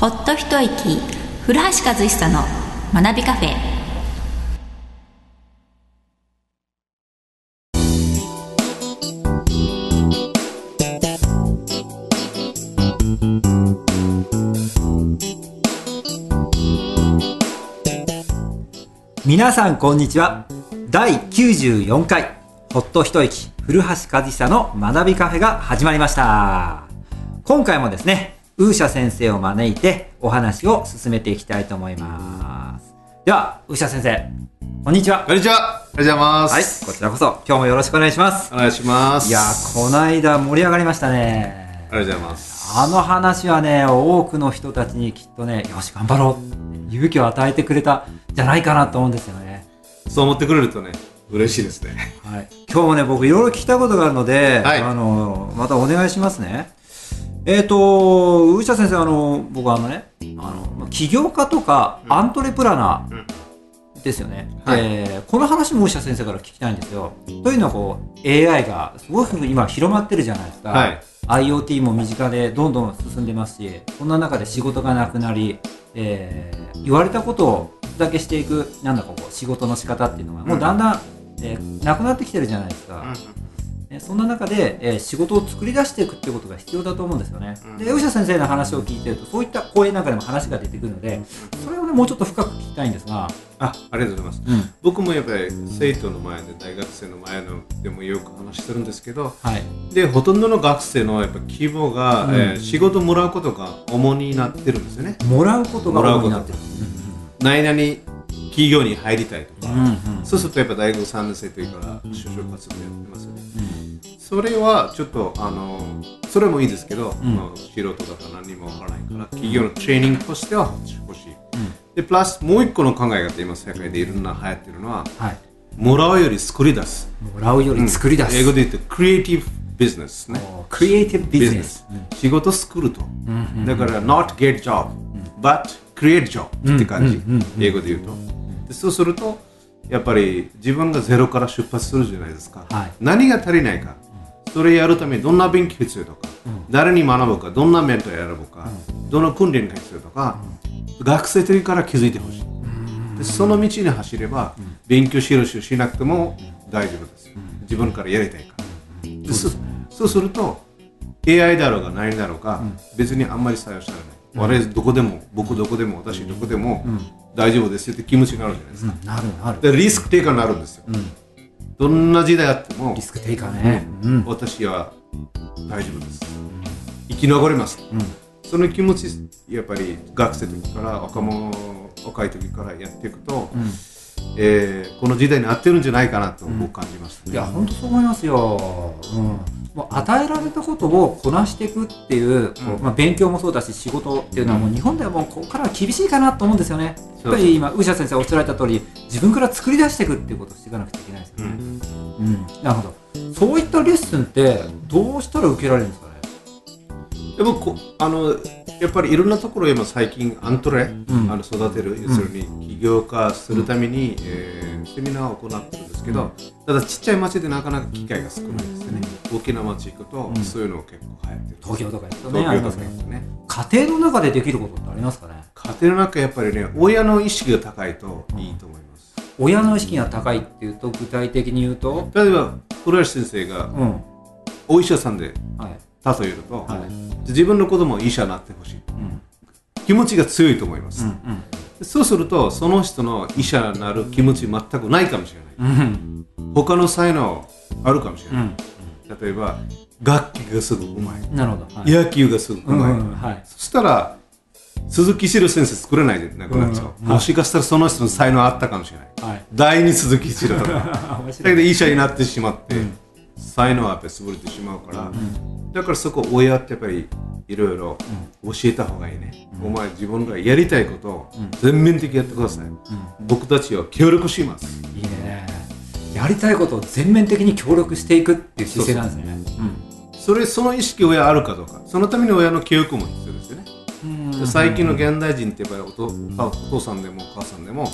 ほっと一息。古橋和久の学びカフェ。皆さんこんにちは。第94回。ほっと一息。古橋和久の学びカフェが始まりました。今回もですねウーシャ先生を招いてお話を進めていきたいと思いますではウーシャ先生こんにちはこんにちは。ありがとうございまはいす。こちらこそ今日もよろしくお願いしますお願いします。いやーこないだ盛り上がりましたねありがとうございます。あの話はね多くの人たちにきっとねよし頑張ろう勇気を与えてくれたんじゃないかなと思うんですよねそう思ってくれるとね、嬉しいですね。はい、今日もね僕いろいろ聞きたいことがあるので、はいあのまたお願いしますねえっ、ーシャ先生あの僕はあのねあのまあ起業家とかアントレプラナうん。ーですよね、はい。えーこの話もウーシャ先生から聞きたいんですよ。というのはこう AI がすごく今広まってるじゃないですか、はい。IoT も身近でどんどん進んでますしそんな中で仕事がなくなり、えー言われたことをだけしていくなんだかこう仕事の仕方っていうのがもうだんだん、えーなくなってきてるじゃないですか、ねそんな中で、えー仕事を作り出していくってことが必要だと思うんですよね。うんで、牛田先生の話を聞いてると、そういった講演なんかでも話が出てくるので、それをね、もうちょっと深く聞きたいんですが、あ、ありがとうございます。うん。僕もやっぱり生徒の前で、大学生の前のでもよく話してるんですけど、はい。で、ほとんどの学生のやっぱ希望が、うんえー仕事もらうことが主になってるんですよね。もらうことが主になってる。何々企業に入りたいとか、うんうんそうするとやっぱ大学3年生というから就職活動やっそれはちょっとあのそれもいいですけど、んまあ素人だから何もわからないから企業のトレーニングとしては欲しい。うんでプラスもう一個の考え方今世界でいろんな流行ってるのははい。もらうより作り出す。もらうより作り出す。英語で言うとクリエイティブビジネスね。クリエイティブビジネス。仕事作ると。んだから not get job、but create job って感じ、うんうんうん英語で言うと。でそうするとやっぱり自分がゼロから出発するじゃないですか。はい何が足りないか。それやるためにどんな勉強必要とか、誰に学ぶか、どんなメンター選ぶか、どの訓練が必要とか、学生の時から気づいてほしい。でその道に走れば、勉強しろししなくても大丈夫です。自分からやりたいから。でそそうすると、AI だろうが何だろうが、別にあんまり採用されない。我々どこでも、僕どこでも、私どこでも大丈夫ですよって気持ちになるじゃないですか。なるなる。でリスクテイカーになるんですよ。どんな時代あってもリ、スクテイカーね。うん。私は大丈夫です。生き残れます。その気持ち、やっぱり学生の時から若者、若い時からやっていくと、えーこの時代に合ってるんじゃないかなと僕感じましたね。いや、本当そう思いますよ。うん。もう与えられたことをこなしていくっていう、こううんまあ、勉強もそうだし、仕事っていうのはもう日本ではもうここからは厳しいかなと思うんですよね。やっぱり今、宇社先生おっしゃられた通り、自分から作り出していくっていうことをしていかなくちゃいけないですよね。うん。なるほど。そういったレッスンって、どうしたら受けられるんですか？ね。でもこあのやっぱりいろんなところ今最近アントレ、ん。あの育てる要するに起業家するために、えーセミナーを行ってるんですけど、ただちっちゃい町でなかなか機会が少ないですよね、大きな町行くと、そういうの結構流行ってる。東京とか行くとね、東京とか行ね。くとね。家庭の中でできることってありますかね？家庭の中やっぱりね親の意識が高いといいと思います、親の意識が高いっていうと、具体的に言うと、例えば古橋先生がうん。お医者さんではい。例えると、はい。自分の子供は医者になってほしいうん。気持ちが強いと思います、うん。そうするとその人の医者になる気持ち全くないかもしれないうん。他の才能あるかもしれない、うん。例えば楽器がすぐうまい、なるほど。はい。野球がすぐうまい、うんはい。そしたら鈴木史郎先生作れないでなくなっちゃう、うんもしかしたらその人の才能あったかもしれないはい。第二鈴木史郎とか 面だ白い。けど医者になってしまって、才能はやっぱり潰れてしまうから、だからそこ親ってやっぱりいろいろ教えた方がいいね、お前自分がやりたいことを全面的にやってください、僕たちは協力します。いいね。やりたいことを全面的に協力していくっていう姿勢なんですね。それその意識親あるかどうか。そのために親の教育も必要ですよね、うん。最近の現代人ってやっぱりお父お父さんでもお母さんでもはい。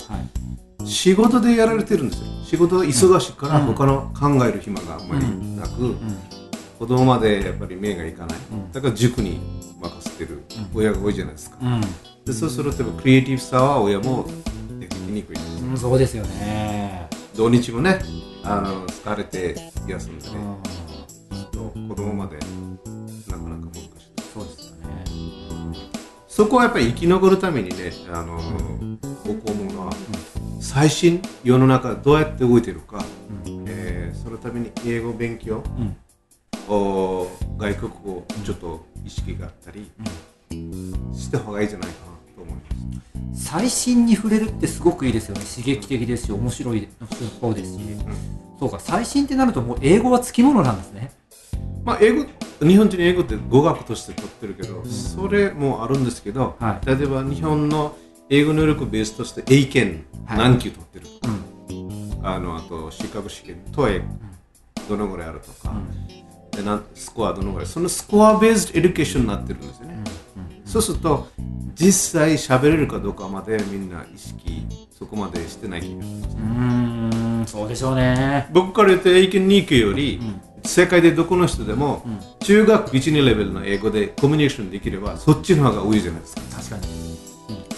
仕事でやられてるんですよ。仕事が忙しいから他の考える暇があんまりなく、子供までやっぱり目がいかない、うん。だから塾に任せてる親が多いじゃないですか、うん、でそうするとクリエイティブさは親もできにくい。ですうん、そうですよね。土日もねあの疲れて休んでね、うん、子供までなかなか難しい。そうですよね。そこはやっぱり生き残るためにねあの、うのは、最新世の中どうやって動いてるか、えーそのために英語勉強、うん、お外国語ちょっと意識があったりした方がいいんじゃないかなと思います。最新に触れるってすごくいいですよね。刺激的ですし、面白いそうですし。そうか、最新ってなるともう英語はつきものなんですね。まあ、英語日本人英語って語学として取ってるけど、それもあるんですけど、はい例えば日本の英語能力ベースとして英検はい。何級取ってる、うん、あのあとシカゴ試験トエどのぐらいあるとか、でなんスコアどのぐらいそのスコアベースエデュケーションになってるんですよね、そうすると実際喋れるかどうかまでみんな意識そこまでしてない気がします。うーん、そうでしょうね。僕から言うと英検2級より、世界でどこの人でも、中学1、2レベルの英語でコミュニケーションできればそっちの方が多いじゃないですか。確かに。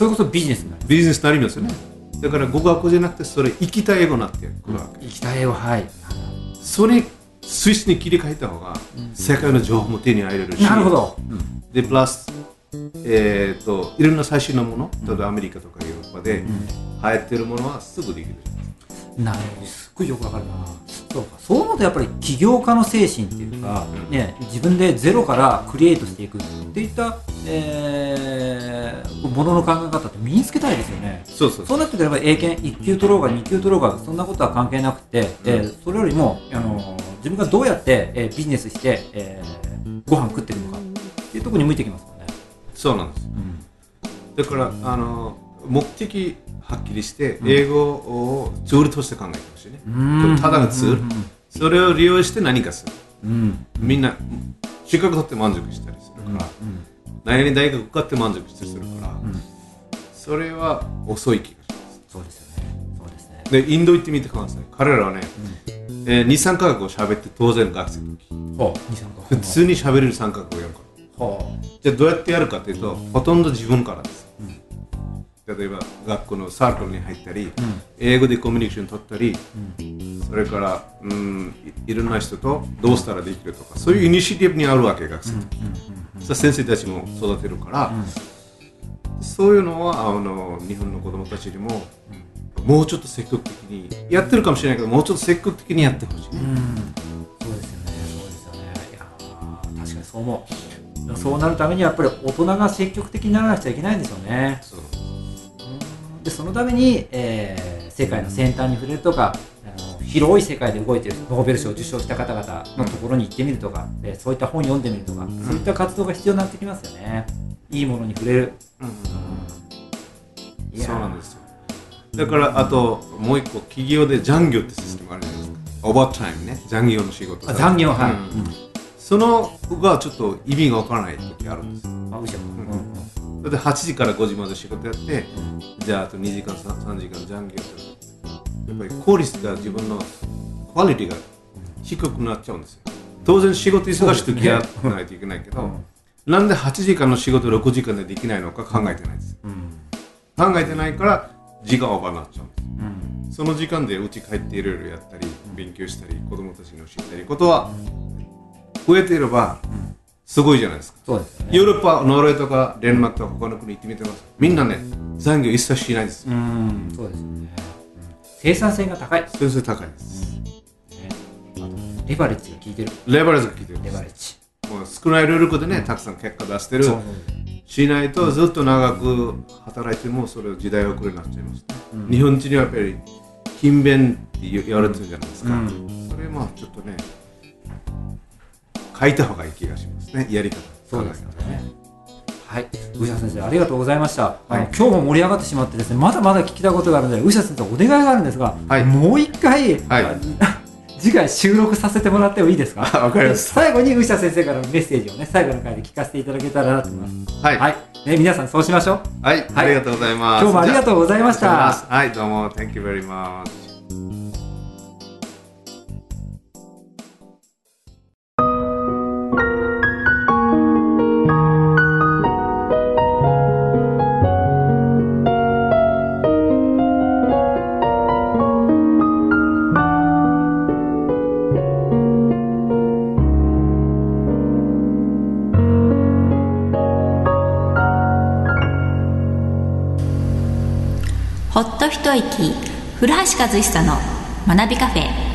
うん、それこそビジネスになる。ビジネスになりますよね、だから語学じゃなくてそれ生きた英語になってくるわけ、行きたいよ、はい。それスイッチに切り替えた方が、世界の情報も手に入れるし。なるほど。でプラス、えー、といろんな最新のもの例えばアメリカとかヨーロッパで流行ってるものはすぐできる。じゃないです。かなるほど、ごいよくわかるな。そうか、そう思うとやっぱり起業家の精神っていうか、ね、自分でゼロからクリエイトしていくっていった、えー、ものの考え方って身につけたいですよね。そうそうそうなってくれば英検1級取ろうが2級取ろうがそんなことは関係なくて、えーそれよりも、あのー自分がどうやって、えービジネスして、えーご飯食っていくのかっていうところに向いてきますもんね。そうなんですうんだからあの目的はっきりして英語をツールとして考えてほしいね、うん。ただのツール、それを利用して何かする。うん。みんな資格取って満足したりするから、何々大学受かって満足したりするから、それは遅い気がします。そうですよね。そうですね。でインド行ってみてください。彼らはね、えー、23カ国を喋って当然学生の時。ほう、二三個普通に喋れる3カ国をやるから。ほじゃあどうやってやるかというと、ほとんど自分からです、例えば学校のサークルに入ったり、英語でコミュニケーション取ったり、それからうんいいろんな人とどうしたらできるとかそういうイニシアティブにあるわけ学生の時、そ先生たちも育てるから、そういうのはあの日本の子供たちにも、もうちょっと積極的にやってるかもしれないけどもうちょっと積極的にやってほしい。そうですよね。そうですよね。いやー確かにそう思う。そうなるためにはやっぱり大人が積極的にならなくちゃいけないんですよね。そうでそのために、えー世界の先端に触れるとかあの広い世界で動いているノーベル賞を受賞した方々のところに行ってみるとか、えーそういった本読んでみるとか、そういった活動が必要になってきますよね。いいものに触れる、いやー。そうなんですよ。だからあともう一個企業で残業ってシステムあるじゃないですか。オーバータイムね。残業の仕事。あ残業はい、うん。そのがちょっと意味がわからない時あるんですあううんうんだって8時から5時まで仕事やってじゃああと2時間 3, 3時間残業ってやっぱり効率が自分のクオリティが低くなっちゃうんですよ。当然仕事忙しい時やらないといけないけど、なんで8時間の仕事6時間でできないのか考えてないです。うん考えてないから時間オーバーになっちゃうんです。うん。その時間で家帰っていろいろやったり勉強したり子供たちに教えたりことは増えていればすごいじゃないですか。そうですよね。ヨーロッパノルウェーとかデンマークとか他の国行ってみてますみんなね残業一切しないです。ようんそうですよね、うん生産性が高い、ね、先生高いです。あとレバレッジが効いてる。レバレッジが効いてるレバレッジ。もう少ない労力でねたくさん結果出してる。しないとずっと長く働いてもそれ時代遅れになっちゃいます、日本人にはやっぱり勤勉って言われてるじゃないですか、うん。それまあちょっとね書いた方がいい気がしますねやり方そうですね。はい、宇佐先生、ありがとうございました。はい今日も盛り上がってしまってですね、まだまだ聞きたいことがあるので、宇佐先生、お願いがあるんですが、はいもう一回、はいあ 次回収録させてもらってもいいですか？わかりました最後に宇佐先生からのメッセージをね、最後の回で聞かせていただけたらなと思います。はい、はい、ね、皆さんそうしましょう。はい、ありがとうございます。今日もありがとうございましたはい、どうも、Thank you very much. ほっと一息。古橋和久の学びカフェ。